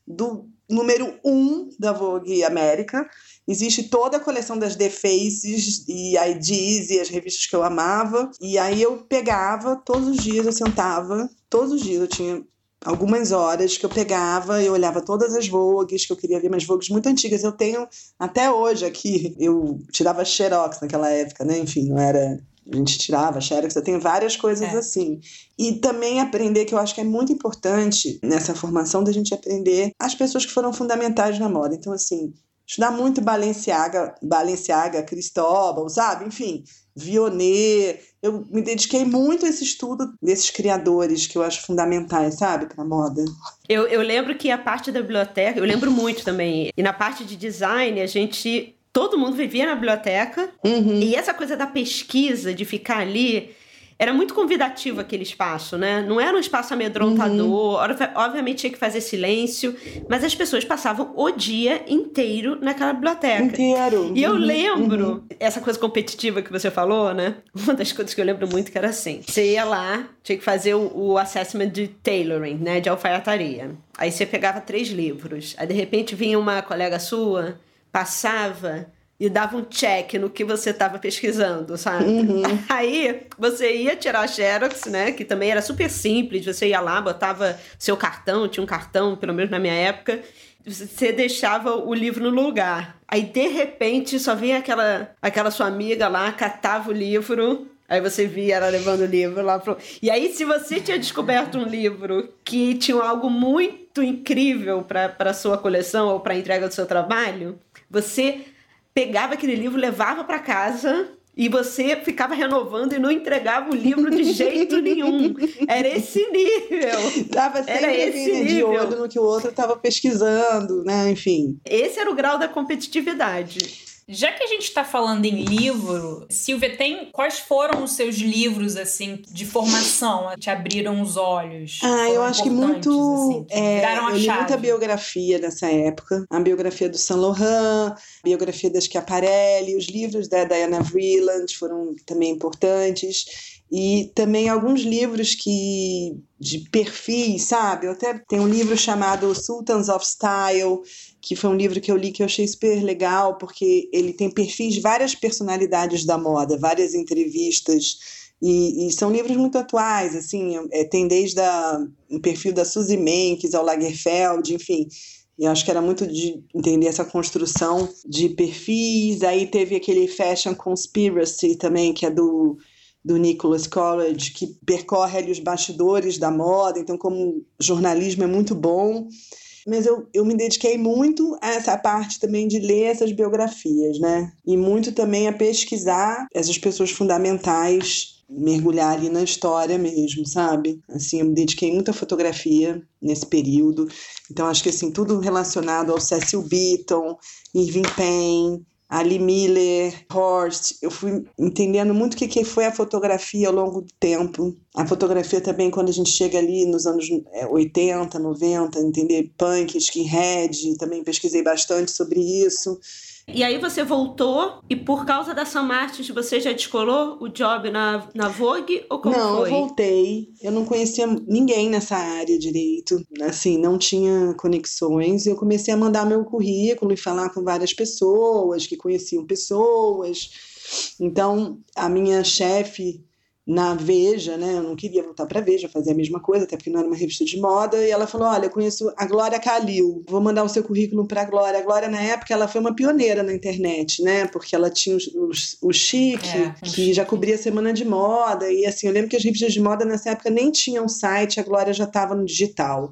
do número um da Vogue América. Existe toda a coleção das The Faces e IDs e as revistas que eu amava. E aí eu pegava, todos os dias eu sentava, todos os dias eu tinha algumas horas que eu pegava, eu olhava todas as Vogues, que eu queria ver, mas Vogues muito antigas. Eu tenho até hoje aqui, eu tirava xerox naquela época, né? Enfim, não era a gente tirava xerox, eu tenho várias coisas é. assim. E também aprender, que eu acho que é muito importante nessa formação, da gente aprender as pessoas que foram fundamentais na moda. Então, assim, estudar muito Balenciaga, Balenciaga, Cristóbal, sabe? Enfim, Vionnet. Eu me dediquei muito a esse estudo desses criadores que eu acho fundamentais, sabe, para moda. Eu, eu lembro que a parte da biblioteca, eu lembro muito também. E na parte de design, a gente. Todo mundo vivia na biblioteca. Uhum. E essa coisa da pesquisa, de ficar ali era muito convidativo aquele espaço, né? Não era um espaço amedrontador, uhum. obviamente tinha que fazer silêncio, mas as pessoas passavam o dia inteiro naquela biblioteca. Inteiro. E eu uhum. lembro, uhum. essa coisa competitiva que você falou, né? Uma das coisas que eu lembro muito que era assim: você ia lá, tinha que fazer o, o assessment de tailoring, né? De alfaiataria. Aí você pegava três livros, aí de repente vinha uma colega sua, passava e dava um check no que você estava pesquisando, sabe? Uhum. Aí você ia tirar a Xerox, né? Que também era super simples. Você ia lá, botava seu cartão, tinha um cartão, pelo menos na minha época. Você deixava o livro no lugar. Aí, de repente, só vinha aquela, aquela sua amiga lá, catava o livro. Aí você via ela levando o livro lá pro... E aí, se você tinha descoberto um livro que tinha algo muito incrível para sua coleção ou para entrega do seu trabalho, você pegava aquele livro, levava para casa e você ficava renovando e não entregava o livro de jeito nenhum. Era esse nível. Tava sempre era esse nível. de olho no que o outro estava pesquisando, né? Enfim. Esse era o grau da competitividade. Já que a gente está falando em livro, Silvia, tem quais foram os seus livros assim de formação? Que te abriram os olhos? Ah, eu acho que muito assim, que é, eu li muita biografia nessa época, a biografia do Saint Laurent, a biografia das Schiaparelli, os livros da Diana Vreeland foram também importantes e também alguns livros que de perfis, sabe? Eu até tenho um livro chamado Sultans of Style, que foi um livro que eu li que eu achei super legal, porque ele tem perfis de várias personalidades da moda, várias entrevistas, e, e são livros muito atuais, assim, é, tem desde a, o perfil da Suzy Menkes ao Lagerfeld, enfim, e acho que era muito de entender essa construção de perfis, aí teve aquele Fashion Conspiracy também, que é do do Nicholas College, que percorre ali os bastidores da moda, então como jornalismo é muito bom mas eu, eu me dediquei muito a essa parte também de ler essas biografias, né? E muito também a pesquisar essas pessoas fundamentais, mergulhar ali na história mesmo, sabe? Assim, eu me dediquei muito à fotografia nesse período. Então, acho que assim, tudo relacionado ao Cecil Beaton, Irving Penn, Ali Miller, Horst, eu fui entendendo muito o que, foi a fotografia ao longo do tempo. A fotografia também, quando a gente chega ali nos anos 80, 90, entender punk, skinhead, também pesquisei bastante sobre isso. E aí você voltou e por causa da Sam Martins você já descolou o job na, na Vogue ou como não, foi? Não, eu voltei. Eu não conhecia ninguém nessa área direito. Assim, não tinha conexões. Eu comecei a mandar meu currículo e falar com várias pessoas que conheciam pessoas. Então, a minha chefe na Veja, né? Eu não queria voltar para Veja, fazer a mesma coisa, até porque não era uma revista de moda. E ela falou: Olha, eu conheço a Glória Calil, vou mandar o seu currículo para a Glória. A Glória, na época, ela foi uma pioneira na internet, né? Porque ela tinha o Chique, é, que já cobria a semana de moda. E assim, eu lembro que as revistas de moda nessa época nem tinham site, a Glória já estava no digital.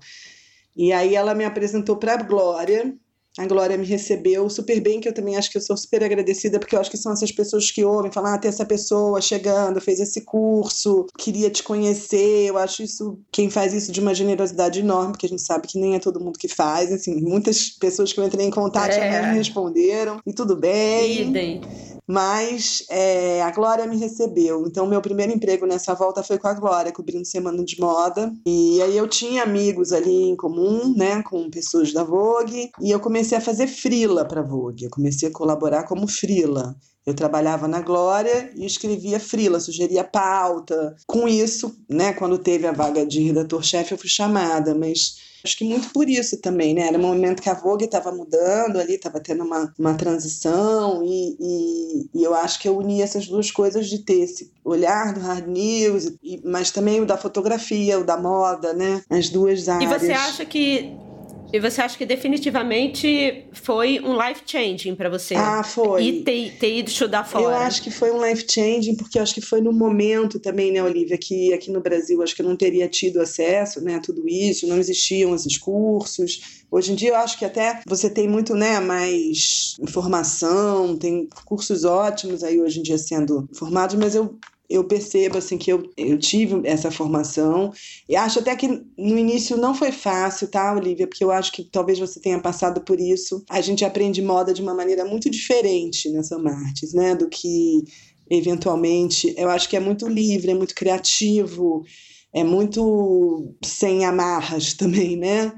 E aí ela me apresentou para a Glória, a Glória me recebeu super bem, que eu também acho que eu sou super agradecida, porque eu acho que são essas pessoas que ouvem, falam, ah, tem essa pessoa chegando, fez esse curso, queria te conhecer. Eu acho isso, quem faz isso de uma generosidade enorme, porque a gente sabe que nem é todo mundo que faz. Assim, muitas pessoas que eu entrei em contato é. já me responderam, e tudo bem. Idem. Mas é, a Glória me recebeu. Então, meu primeiro emprego nessa volta foi com a Glória, cobrindo Semana de Moda. E aí eu tinha amigos ali em comum, né, com pessoas da Vogue. E eu comecei a fazer frila para Vogue. Eu comecei a colaborar como frila. Eu trabalhava na Glória e escrevia frila, sugeria pauta. Com isso, né, quando teve a vaga de redator-chefe, eu fui chamada, mas Acho que muito por isso também, né? Era um momento que a Vogue estava mudando ali, estava tendo uma, uma transição, e, e, e, eu acho que eu uni essas duas coisas de ter esse olhar do hard news, e, mas também o da fotografia, o da moda, né? As duas áreas. E você acha que e você acha que definitivamente foi um life changing para você? Ah, foi. E ter, ter, ido estudar fora? Eu acho que foi um life changing porque acho que foi no momento também, né, Olivia, que aqui no Brasil acho que eu não teria tido acesso, né, a tudo isso, não existiam esses cursos. Hoje em dia eu acho que até você tem muito, né, mais informação, tem cursos ótimos aí hoje em dia sendo formados, mas eu eu percebo assim que eu, eu tive essa formação. E acho até que no início não foi fácil, tá, Olivia? Porque eu acho que talvez você tenha passado por isso. A gente aprende moda de uma maneira muito diferente nessa Martins, né? Do que eventualmente. Eu acho que é muito livre, é muito criativo, é muito sem amarras também, né?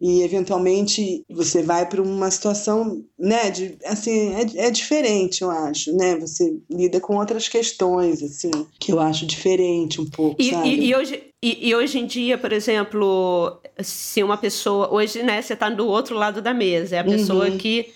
E eventualmente você vai para uma situação, né, de, assim, é, é diferente, eu acho, né, você lida com outras questões, assim, que eu acho diferente um pouco, e? E, e hoje, e, e, hoje em dia, por exemplo, se uma pessoa, hoje, né, você está do outro lado da mesa, é a pessoa uhum. que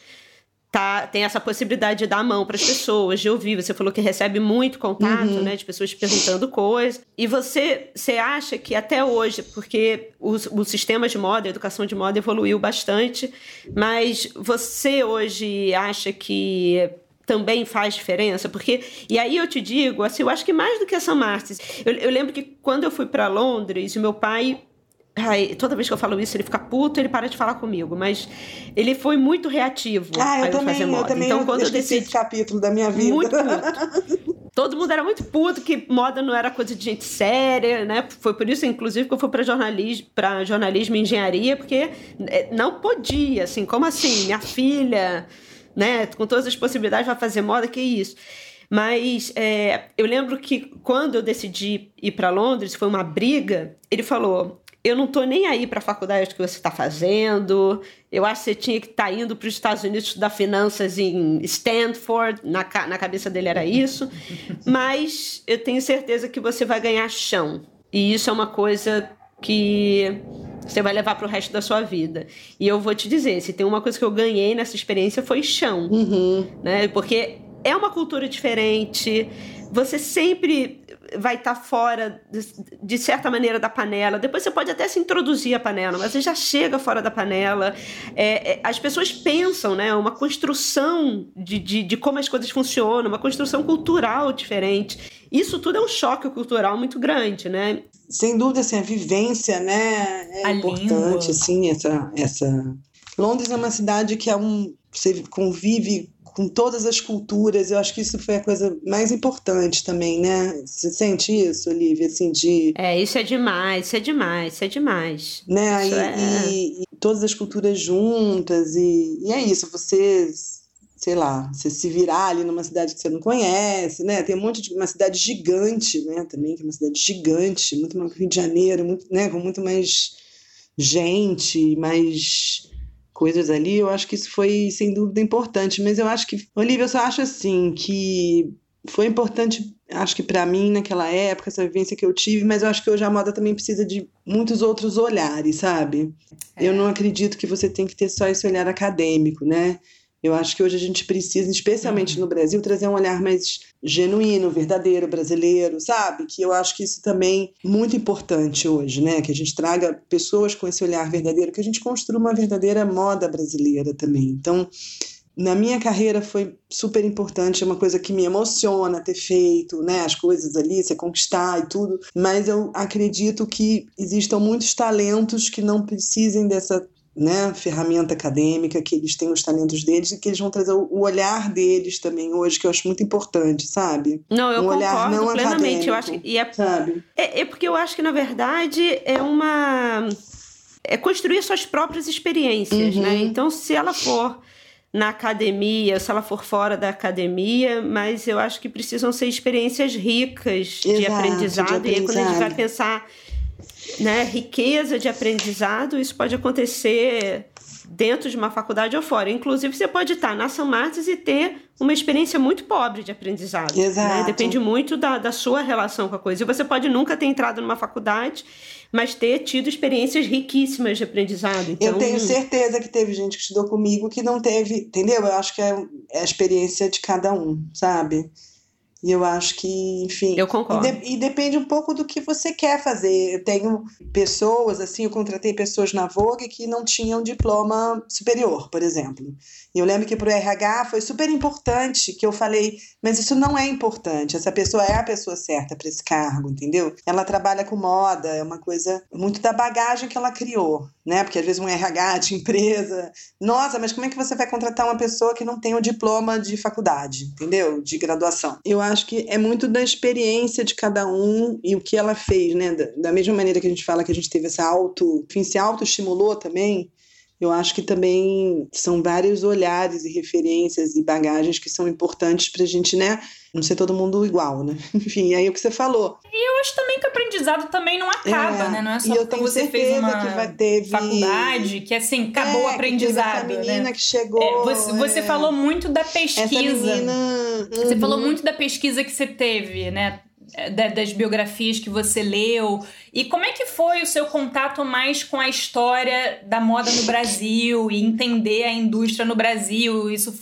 tá, tem essa possibilidade de dar a mão para as pessoas, de ouvir. Você falou que recebe muito contato, uhum. né, de pessoas perguntando coisas. E você, você acha que até hoje, porque o, o sistema de moda, a educação de moda evoluiu bastante, mas você hoje acha que também faz diferença, porque e aí eu te digo, assim, eu acho que mais do que essa Martins, eu, eu lembro que quando eu fui para Londres, o meu pai Ai, toda vez que eu falo isso, ele fica puto, ele para de falar comigo. Mas ele foi muito reativo. Ah, eu também, fazer moda. eu também. Então, quando eu decidi esse capítulo da minha vida. Muito puto. Todo mundo era muito puto que moda não era coisa de gente séria, né? Foi por isso, inclusive, que eu fui para jornalismo, para jornalismo e engenharia, porque é, não podia, assim, como assim? Minha filha, né? Com todas as possibilidades vai fazer moda, que isso? Mas é, eu lembro que quando eu decidi ir para Londres, foi uma briga. Ele falou: eu não tô nem aí para a faculdade que você está fazendo. Eu acho que você tinha que estar tá indo para os Estados Unidos estudar finanças em Stanford. Na, na cabeça dele era isso. Mas eu tenho certeza que você vai ganhar chão. E isso é uma coisa que você vai levar para o resto da sua vida. E eu vou te dizer, se tem uma coisa que eu ganhei nessa experiência foi chão, uhum. né? Porque é uma cultura diferente. Você sempre vai estar tá fora, de, de, certa maneira, da panela. Depois você pode até se introduzir a panela, mas você já chega fora da panela. É, é, as pessoas pensam, né? Uma construção de, de, de, como as coisas funcionam, uma construção cultural diferente. Isso tudo é um choque cultural muito grande, né? Sem dúvida, assim, a vivência, né? É a importante, língua. assim, essa, essa... Londres é uma cidade que é um... Você convive com todas as culturas. Eu acho que isso foi a coisa mais importante também, né? Você sente isso, Olivia? Assim, de... É, isso é demais, isso é demais, isso é demais. Né? E, é... e, e, todas as culturas juntas, e, e é isso, você sei lá, você se virar ali numa cidade que você não conhece, né? Tem um monte de uma cidade gigante, né? Também que é uma cidade gigante, muito mais Rio de Janeiro, muito, né? Com muito mais gente, mais coisas ali, eu acho que isso foi sem dúvida importante, mas eu acho que, Olivia, eu só acho assim que foi importante, acho que para mim naquela época, essa vivência que eu tive, mas eu acho que hoje a moda também precisa de muitos outros olhares, sabe? É. Eu não acredito que você tem que ter só esse olhar acadêmico, né? Eu acho que hoje a gente precisa, especialmente uhum. no Brasil, trazer um olhar mais genuíno, verdadeiro, brasileiro, sabe? Que eu acho que isso também é muito importante hoje, né? Que a gente traga pessoas com esse olhar verdadeiro, que a gente construa uma verdadeira moda brasileira também. Então, na minha carreira foi super importante, é uma coisa que me emociona ter feito, né, as coisas ali, você conquistar e tudo, mas eu acredito que existam muitos talentos que não precisem dessa né, ferramenta acadêmica, que eles têm os talentos deles e que eles vão trazer o olhar deles também hoje, que eu acho muito importante, sabe? Não, eu um concordo não plenamente. Eu acho que, e é, sabe? É, é porque eu acho que, na verdade, é uma. É construir suas próprias experiências, né? uhum. né? Então, se ela for na academia, se ela for fora da academia, mas eu acho que precisam ser experiências ricas Exato, de, aprendizado. de aprendizado. E aí, quando a gente vai pensar né, riqueza de aprendizado, isso pode acontecer dentro de uma faculdade ou fora. Inclusive, você pode estar na São Martins e ter uma experiência muito pobre de aprendizado. Né? Exato. Né? Depende muito da, da sua relação com a coisa. E você pode nunca ter entrado numa faculdade, mas ter tido experiências riquíssimas de aprendizado. Então... Eu tenho certeza que teve gente que estudou comigo que não teve, entendeu? Eu acho que é, é a experiência de cada um, sabe? E eu acho que, enfim. Eu concordo. E, de, e, depende um pouco do que você quer fazer. Eu tenho pessoas, assim, eu contratei pessoas na Vogue que não tinham diploma superior, por exemplo. E eu lembro que para o RH foi super importante que eu falei, mas isso não é importante. Essa pessoa é a pessoa certa para esse cargo, entendeu? Ela trabalha com moda, é uma coisa muito da bagagem que ela criou, né? Porque às vezes um RH de empresa, nossa, mas como é que você vai contratar uma pessoa que não tem o diploma de faculdade, entendeu? De graduação. Eu acho que é muito da experiência de cada um e o que ela fez, né? Da, mesma maneira que a gente fala que a gente teve essa auto, enfim, se autoestimulou também eu acho que também são vários olhares e referências e bagagens que são importantes para a gente, né? Não ser todo mundo igual, né? Enfim, aí o que você falou. E eu acho também que o aprendizado também não acaba, é, né? Não é só e eu tenho você fez uma que vai faculdade, que assim, acabou é, o aprendizado. Que essa menina né? que chegou. É, você, você, é. falou muito da pesquisa. Menina, uhum. Você falou muito da pesquisa que você teve, né? das biografias que você leu. E como é que foi o seu contato mais com a história da moda no Brasil e entender a indústria no Brasil? Isso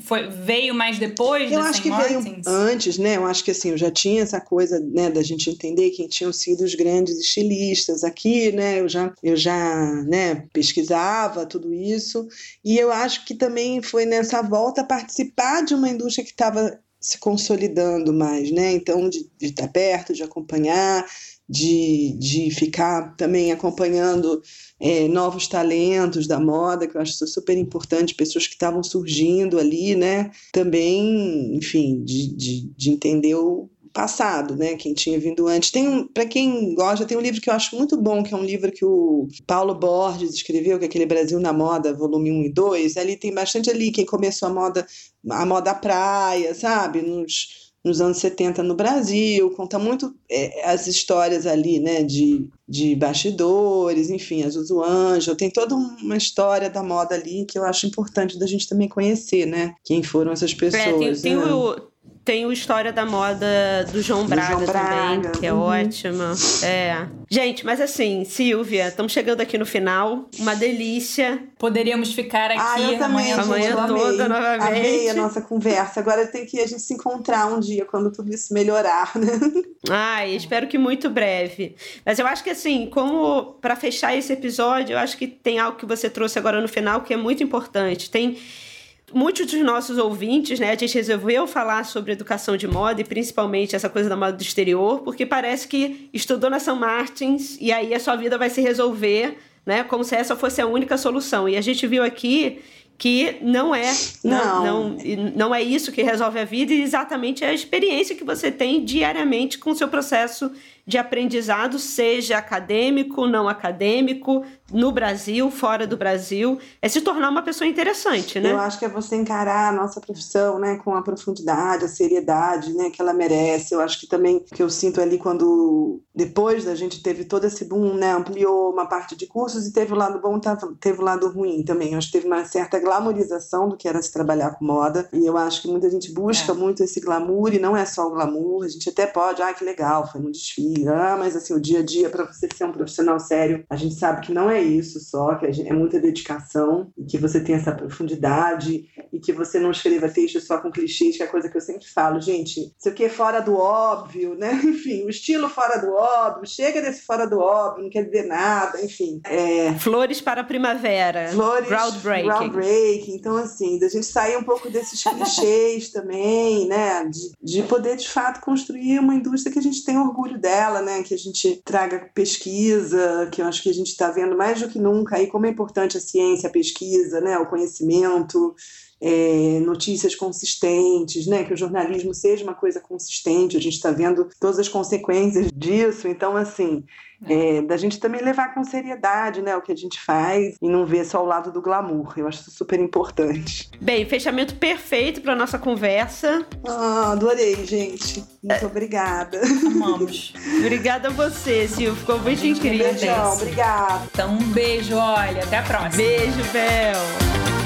foi, veio mais depois eu acho que Martins? veio antes né eu acho que assim eu já tinha essa coisa né da gente entender quem tinham sido os grandes estilistas aqui né eu já eu já né pesquisava tudo isso e eu acho que também foi nessa volta participar de uma indústria que estava se consolidando mais, né? Então, de, de estar perto, de acompanhar, de, de ficar também acompanhando é, novos talentos da moda, que eu acho super importante, pessoas que estavam surgindo ali, né? Também, enfim, de, de, de entender o passado, né? Quem tinha vindo antes. Tem um, para quem gosta, tem um livro que eu acho muito bom, que é um livro que o Paulo Borges escreveu, que é aquele Brasil na Moda, volume 1 e 2. Ali tem bastante ali quem começou a moda, a moda praia, sabe? Nos nos anos 70 no Brasil, conta muito é, as histórias ali, né, de, de bastidores, enfim, a Zuzu Anjo, tem toda uma história da moda ali que eu acho importante da gente também conhecer, né, quem foram essas pessoas. É, tem, tem né? o, tem o História da Moda do João Braga, João Braga. também, que é uhum. ótima. É. Gente, mas assim, Silvia, estamos chegando aqui no final. Uma delícia. Poderíamos ficar aqui ah, eu também, amanhã, amanhã toda novamente. Amei a nossa conversa. Agora tem que a gente se encontrar um dia quando tudo isso melhorar, né? Ai, espero que muito breve. Mas eu acho que assim, como para fechar esse episódio, eu acho que tem algo que você trouxe agora no final que é muito importante. Tem muitos dos nossos ouvintes, né, a gente resolveu falar sobre educação de moda e principalmente essa coisa da moda do exterior, porque parece que estudou na São Martins e aí a sua vida vai se resolver, né, como se essa fosse a única solução. E a gente viu aqui que não é não. não. não não é isso que resolve a vida e exatamente é a experiência que você tem diariamente com o seu processo de aprendizado, seja acadêmico, não acadêmico, no Brasil, fora do Brasil, é se tornar uma pessoa interessante, né? Eu acho que é você encarar a nossa profissão, né, com a profundidade, a seriedade, né, que ela merece. Eu acho que também que eu sinto ali quando depois da gente teve todo esse boom, né, ampliou uma parte de cursos e teve o lado bom, teve o lado ruim também. Eu acho que teve uma certa glamorização do que era se trabalhar com moda e eu acho que muita gente busca é. muito esse glamour e não é só o glamour. A gente até pode, ah, que legal, foi no desfile, ah, mas assim o dia a dia para você ser um profissional sério, a gente sabe que não é isso só, que é muita dedicação e que você tem essa profundidade e que você não escreva texto só com clichês, que é a coisa que eu sempre falo, gente, isso aqui é fora do óbvio, né? Enfim, o estilo fora do óbvio, chega desse fora do óbvio, não quer dizer nada, enfim. É... Flores para a primavera. Flores. Groundbreaking. Groundbreaking. Então, assim, da gente sair um pouco desses clichês também, né? De, de poder, de fato, construir uma indústria que a gente tem orgulho dela, né? Que a gente traga pesquisa, que eu acho que a gente está vendo mais do que nunca aí como é importante a ciência, a pesquisa, né? O conhecimento é, notícias consistentes, né? Que o jornalismo seja uma coisa consistente. A gente está vendo todas as consequências disso. Então, assim, é, da gente também levar com seriedade, né? O que a gente faz e não ver só o lado do glamour. Eu acho isso super importante. Bem, fechamento perfeito para nossa conversa. Ah, adorei, gente. Muito é. obrigada. Amamos. obrigada a você, Sil. Ficou muito incrível. Um beijão, obrigada. Então, um beijo, olha. Até a próxima. Beijo, Bel.